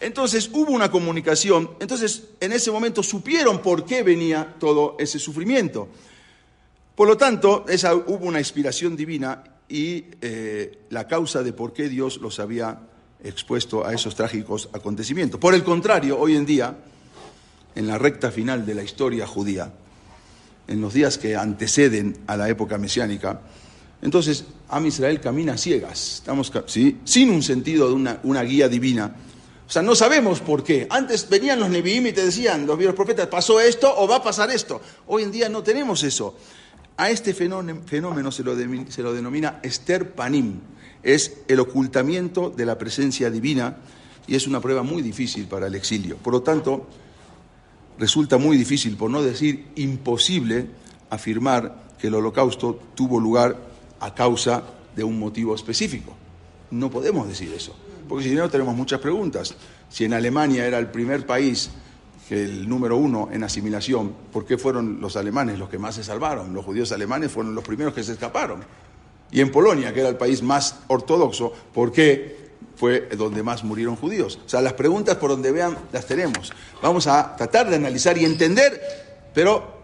Entonces hubo una comunicación, entonces en ese momento supieron por qué venía todo ese sufrimiento. Por lo tanto, esa, hubo una inspiración divina y eh, la causa de por qué Dios los había expuesto a esos trágicos acontecimientos. Por el contrario, hoy en día, en la recta final de la historia judía, en los días que anteceden a la época mesiánica, entonces, Am Israel camina ciegas, estamos, sin un sentido de una, guía divina. O sea, no sabemos por qué. Antes venían los Nevi'im y te decían, los profetas, pasó esto o va a pasar esto. Hoy en día no tenemos eso. A este fenómeno, se, lo se, lo denomina Esther Panim. Es el ocultamiento de la presencia divina y es una prueba muy difícil para el exilio. Por lo tanto, resulta muy difícil, por no decir imposible, afirmar que el holocausto tuvo lugar a causa de un motivo específico. No podemos decir eso, porque si no tenemos muchas preguntas. Si en Alemania era el primer país el número uno en asimilación, ¿por qué fueron los alemanes los que más se salvaron? Los judíos alemanes fueron los primeros que se escaparon. Y en Polonia, que era el país más ortodoxo, ¿por qué fue donde más murieron judíos? O sea, las preguntas por donde vean las tenemos. Vamos a tratar de analizar y entender, pero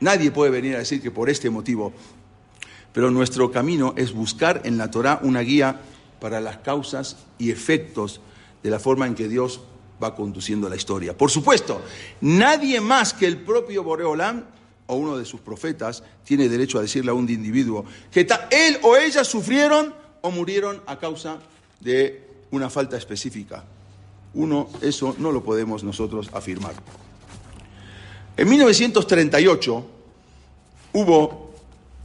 nadie puede venir a decir que por este motivo. Pero nuestro camino es buscar en la Torah una guía para las causas y efectos de la forma en que Dios va conduciendo la historia. Por supuesto, nadie más que el propio Boreolán o uno de sus profetas tiene derecho a decirle a un individuo que él o ella sufrieron o murieron a causa de una falta específica. Uno, eso no lo podemos nosotros afirmar. En 1938 hubo,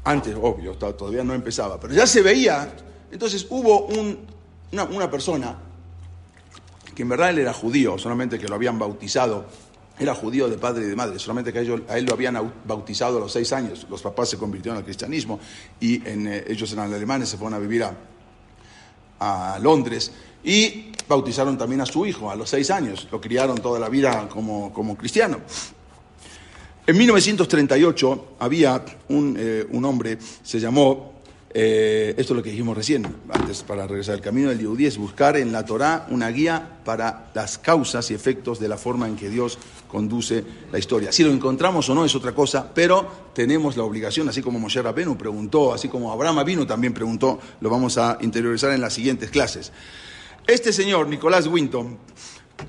antes, obvio, todavía no empezaba, pero ya se veía, entonces hubo una, persona que en verdad él era judío, solamente que lo habían bautizado, era judío de padre y de madre, solamente que a, él lo habían bautizado a los seis años, los papás se convirtieron al cristianismo y en, eh, ellos eran alemanes, se fueron a vivir a, Londres y bautizaron también a su hijo a los seis años, lo criaron toda la vida como cristiano. En 1938 había un, eh, un hombre, se llamó eh, esto es lo que dijimos recién, antes para regresar al camino del Yehudí, es buscar en la Torá una guía para las causas y efectos de la forma en que Dios conduce la historia. Si lo encontramos o no es otra cosa, pero tenemos la obligación, así como Moshe Rabenu preguntó, así como Abraham Avinu también preguntó, lo vamos a interiorizar en las siguientes clases. Este señor, Nicolás Winton,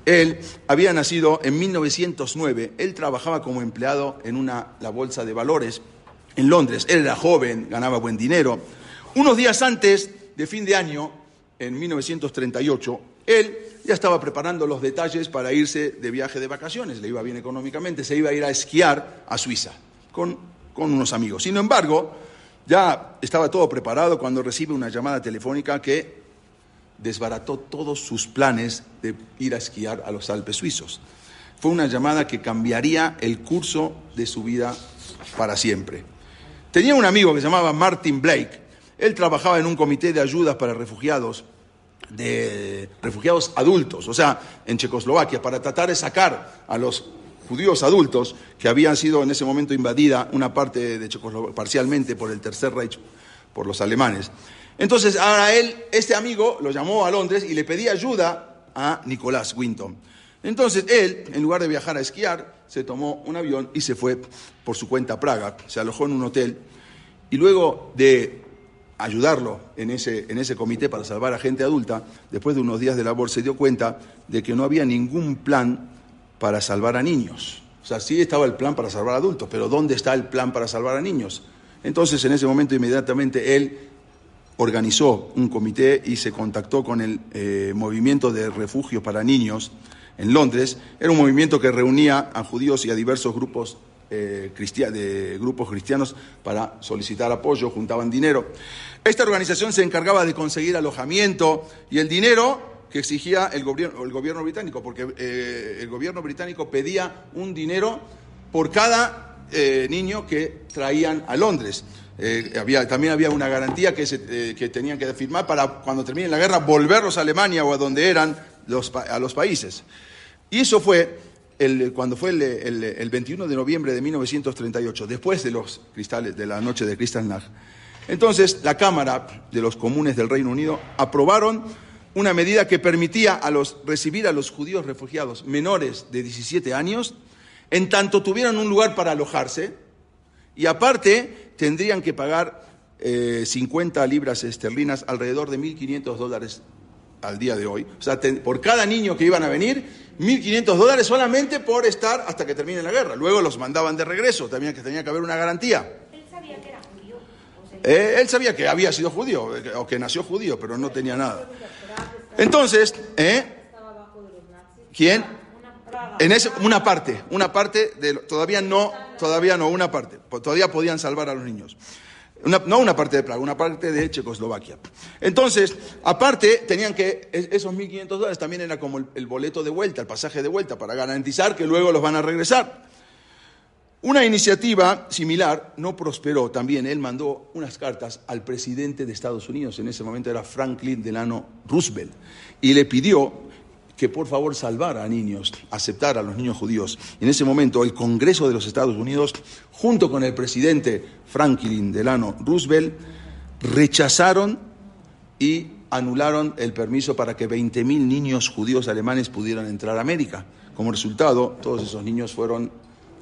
él había nacido en 1909, él trabajaba como empleado en una, la bolsa de valores en Londres. Él era joven, ganaba buen dinero. Unos días antes de fin de año, en 1938, él ya estaba preparando los detalles para irse de viaje de vacaciones, le iba bien económicamente, se iba a ir a esquiar a Suiza con, con unos amigos. Sin embargo, ya estaba todo preparado cuando recibe una llamada telefónica que desbarató todos sus planes de ir a esquiar a los Alpes suizos. Fue una llamada que cambiaría el curso de su vida para siempre. Tenía un amigo que se llamaba Martin Blake. Él trabajaba en un comité de ayudas para refugiados, de refugiados adultos, o sea, en Checoslovaquia, para tratar de sacar a los judíos adultos que habían sido en ese momento invadida una parte de Checoslovaquia parcialmente por el Tercer Reich, por los alemanes. Entonces, ahora él, este amigo, lo llamó a Londres y le pedía ayuda a Nicolás Winton. Entonces él, en lugar de viajar a esquiar, se tomó un avión y se fue por su cuenta a Praga, se alojó en un hotel y luego de ayudarlo en ese, en ese comité para salvar a gente adulta, después de unos días de labor se dio cuenta de que no había ningún plan para salvar a niños. O sea, sí estaba el plan para salvar a adultos, pero ¿dónde está el plan para salvar a niños? Entonces, en ese momento, inmediatamente él organizó un comité y se contactó con el eh, movimiento de refugio para niños en Londres. Era un movimiento que reunía a judíos y a diversos grupos, eh, de grupos cristianos para solicitar apoyo, juntaban dinero. Esta organización se encargaba de conseguir alojamiento y el dinero que exigía el gobierno, el gobierno británico, porque eh, el gobierno británico pedía un dinero por cada niño que traían a Londres. Había, también había una garantía que, que tenían que firmar para cuando termine la guerra volverlos a Alemania o a donde eran a los países. Y eso fue el, cuando fue el, 21 de noviembre de 1938, después de los cristales, de la noche de Kristallnacht. Entonces, la Cámara de los Comunes del Reino Unido aprobaron una medida que permitía a los, recibir a los judíos refugiados menores de 17 años, en tanto tuvieran un lugar para alojarse, y aparte tendrían que pagar 50 eh, libras esterlinas, alrededor de 1.500 dólares al día de hoy. O sea, por cada niño que iban a venir, 1.500 dólares solamente por estar hasta que termine la guerra. Luego los mandaban de regreso, también que tenía que haber una garantía. Él sabía que era judío. Eh, él sabía que había sido judío, eh, o que nació judío, pero no tenía nada. Entonces, ¿eh? ¿Quién? En ese, una parte, una parte de todavía no, todavía no, una parte. Todavía podían salvar a los niños no una parte de Praga, una parte de Checoslovaquia. Entonces, aparte, tenían que, esos 1.500 dólares también era como el, boleto de vuelta, el pasaje de vuelta, para garantizar que luego los van a regresar. Una iniciativa similar no prosperó también. Él mandó unas cartas al presidente de Estados Unidos, en ese momento era Franklin Delano Roosevelt, y le pidió que por favor salvara a niños, aceptara a los niños judíos. En ese momento el Congreso de los Estados Unidos, junto con el presidente Franklin Delano Roosevelt, rechazaron y anularon el permiso para que 20.000 niños judíos alemanes pudieran entrar a América. Como resultado, todos esos niños fueron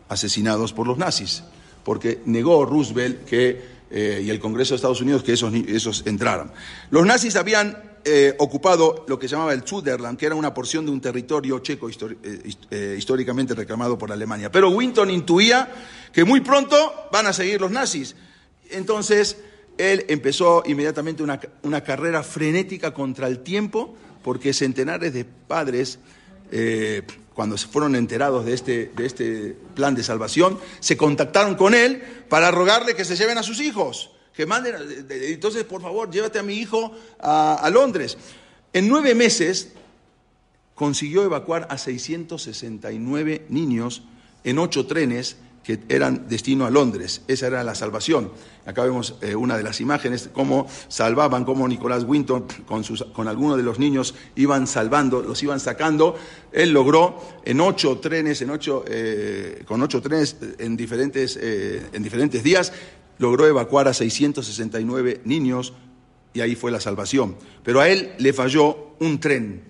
asesinados por los nazis, porque negó Roosevelt que, eh, y el Congreso de Estados Unidos que esos, esos entraran. Los nazis habían eh, ocupado lo que llamaba el Suderland, que era una porción de un territorio checo eh, históricamente reclamado por Alemania. Pero Winton intuía que muy pronto van a seguir los nazis. Entonces, él empezó inmediatamente una, una carrera frenética contra el tiempo, porque centenares de padres cuando se fueron enterados de este, de este plan de salvación, se contactaron con él para rogarle que se lleven a sus hijos, que manden, entonces por favor, llévate a mi hijo a, Londres. En nueve meses consiguió evacuar a 669 niños en ocho trenes que eran destino a Londres. Esa era la salvación. Acá vemos eh, una de las imágenes, cómo salvaban, cómo Nicolás Winton con, sus, algunos de los niños iban salvando, los iban sacando. Él logró en ocho trenes, en ocho, eh, con ocho trenes en diferentes, eh, en diferentes días, logró evacuar a 669 niños y ahí fue la salvación. Pero a él le falló un tren,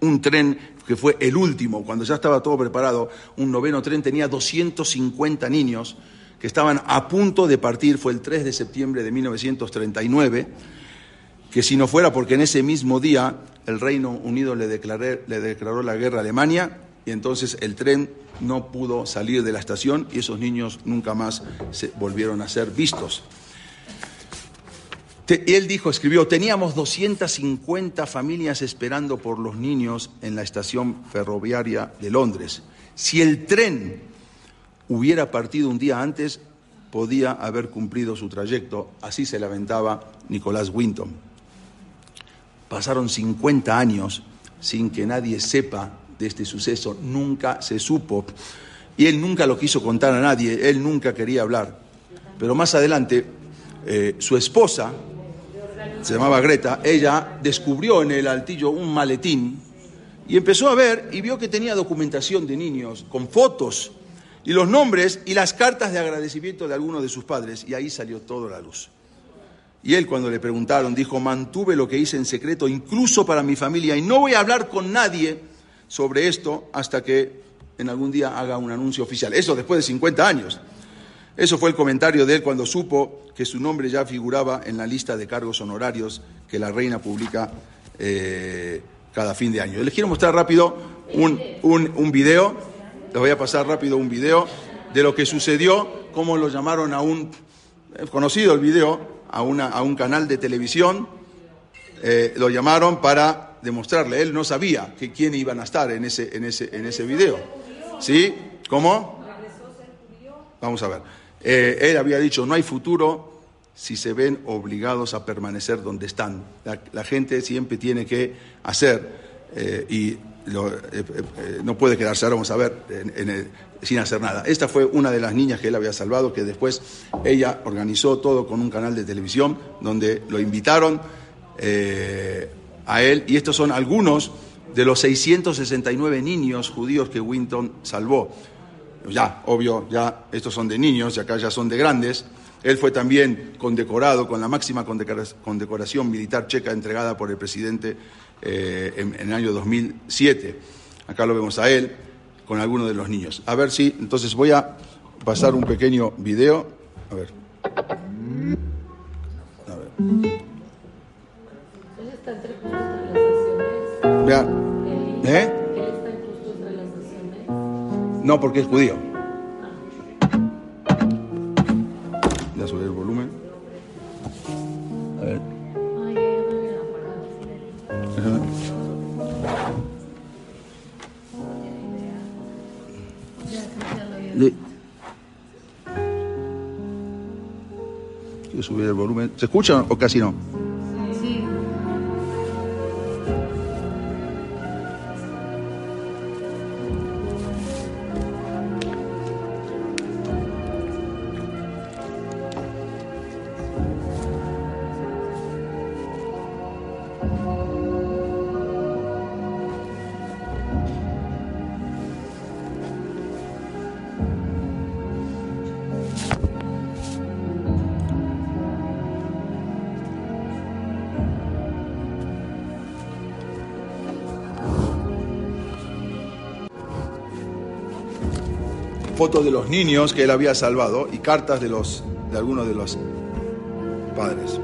un tren que fue el último, cuando ya estaba todo preparado, un noveno tren tenía 250 niños que estaban a punto de partir, fue el 3 de septiembre de 1939, que si no fuera porque en ese mismo día el Reino Unido le, le declaró la guerra a Alemania y entonces el tren no pudo salir de la estación y esos niños nunca más se volvieron a ser vistos él dijo, escribió, teníamos 250 familias esperando por los niños en la estación ferroviaria de Londres. Si el tren hubiera partido un día antes, podía haber cumplido su trayecto. Así se lamentaba Nicolás Winton. Pasaron 50 años sin que nadie sepa de este suceso, nunca se supo. Y él nunca lo quiso contar a nadie, él nunca quería hablar. Pero más adelante, eh, su esposa, se llamaba Greta, ella descubrió en el altillo un maletín y empezó a ver y vio que tenía documentación de niños con fotos y los nombres y las cartas de agradecimiento de algunos de sus padres y ahí salió todo la luz. Y él cuando le preguntaron dijo, mantuve lo que hice en secreto incluso para mi familia y no voy a hablar con nadie sobre esto hasta que en algún día haga un anuncio oficial. Eso después de 50 años. Eso fue el comentario de él cuando supo que su nombre ya figuraba en la lista de cargos honorarios que la reina publica eh, cada fin de año. Les quiero mostrar rápido un, un, video, les voy a pasar rápido un video de lo que sucedió, cómo lo llamaron a un, conocido el video, a, una, a un canal de televisión, eh, lo llamaron para demostrarle, él no sabía que quién iban a estar en ese, en ese, en ese video. ¿Sí? ¿Cómo? Vamos a ver. Eh, él había dicho, no hay futuro si se ven obligados a permanecer donde están. La, gente siempre tiene que hacer eh, y eh, no puede quedarse ahora, vamos a ver, sin hacer nada. Esta fue una de las niñas que él había salvado, que después ella organizó todo con un canal de televisión donde lo invitaron a él y estos son algunos de los 669 niños judíos que Winton salvó ya, obvio, ya estos son de niños y acá ya son de grandes. Él fue también condecorado con la máxima condecoración militar checa entregada por el presidente eh, en, el año 2007. Acá lo vemos a él con algunos de los niños. A ver si, entonces voy a pasar un pequeño video. A ver. A ver. ¿Eh? No, porque es judío. Voy a subir el volumen. A ver. Quiero subir el volumen. ¿Se escucha o casi no? De los niños que él había salvado y cartas de, los, de algunos de los padres.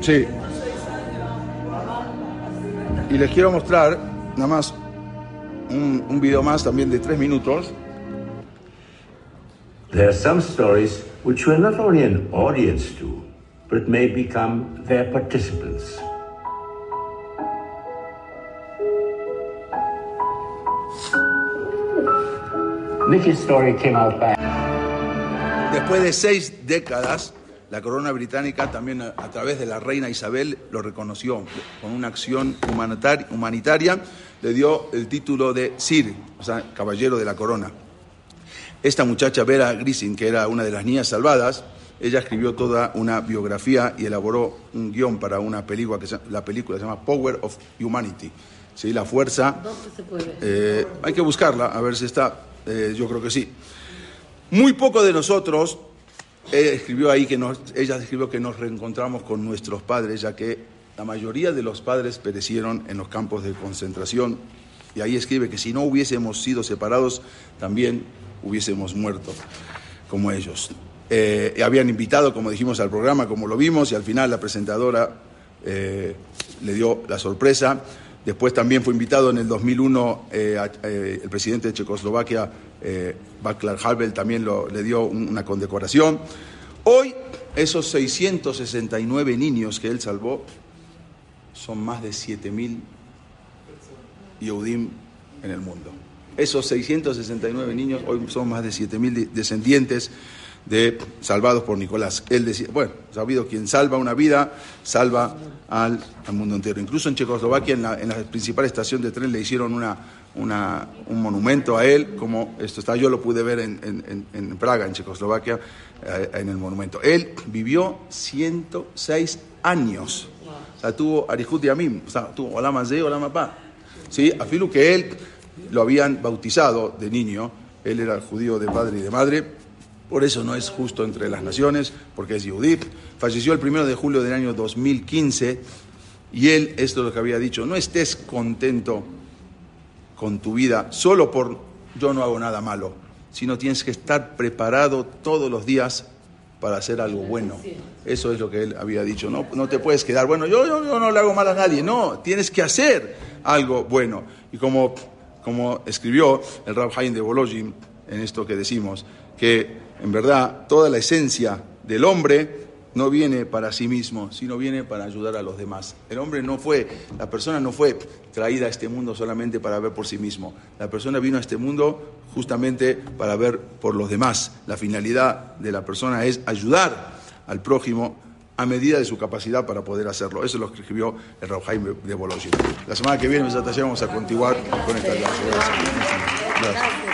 Sí. Y les quiero mostrar nada más un, un video más también de tres minutos. There are some stories which we're not only an audience to, but may become their participants. Nicky's story came out back. Después de seis décadas, la corona británica también a, a través de la reina Isabel lo reconoció con una acción humanitar- humanitaria, le dio el título de Sir, o sea, caballero de la corona. Esta muchacha Vera Grising, que era una de las niñas salvadas, ella escribió toda una biografía y elaboró un guion para una película que se, la película se llama Power of Humanity, ¿sí? la fuerza. ¿Dónde se puede? Eh, hay que buscarla, a ver si está, eh, yo creo que sí. Muy poco de nosotros, eh, escribió ahí que nos, ella escribió que nos reencontramos con nuestros padres, ya que la mayoría de los padres perecieron en los campos de concentración. Y ahí escribe que si no hubiésemos sido separados, también hubiésemos muerto como ellos. Eh, habían invitado, como dijimos, al programa, como lo vimos, y al final la presentadora eh, le dio la sorpresa. Después también fue invitado en el 2001 eh, a- eh, el presidente de Checoslovaquia, eh, Havel, también le dio un- una condecoración. Hoy, esos 669 niños que él salvó son más de 7.000 Yehudim en el mundo. Esos 669 niños hoy son más de 7.000 de- descendientes de salvados por Nicolás. Él decía, bueno, sabido quien salva una vida, salva al, al mundo entero. Incluso en Checoslovaquia, en la, en la principal estación de tren, le hicieron una, un monumento a él, como esto está, yo lo pude ver en, Praga, en Checoslovaquia, eh, en el monumento. Él vivió 106 años. O sea, tuvo Arihut Yamim, o sea, tuvo Olama Ze, Olama Pa. ¿Sí? A Filu que él lo habían bautizado de niño, él era judío de padre y de madre, por eso no es justo entre las naciones, porque es judí. Falleció el primero de julio del año 2015 y él, esto es lo que había dicho, no estés contento con tu vida solo por yo no hago nada malo, sino tienes que estar preparado todos los días para hacer algo bueno. Eso es lo que él había dicho. No, no te puedes quedar, bueno, yo, yo, yo no le hago mal a nadie. No, tienes que hacer algo bueno. Y como, como escribió el Rab Haim de Bolojin en esto que decimos, que en verdad toda la esencia del hombre no viene para sí mismo, sino viene para ayudar a los demás. El hombre no fue, la persona no fue traída a este mundo solamente para ver por sí mismo. La persona vino a este mundo justamente para ver por los demás. La finalidad de la persona es ayudar al prójimo a medida de su capacidad para poder hacerlo. Eso es lo que escribió el Rav Haim de Bologna. La semana que viene, vamos a continuar con esta. Gracias.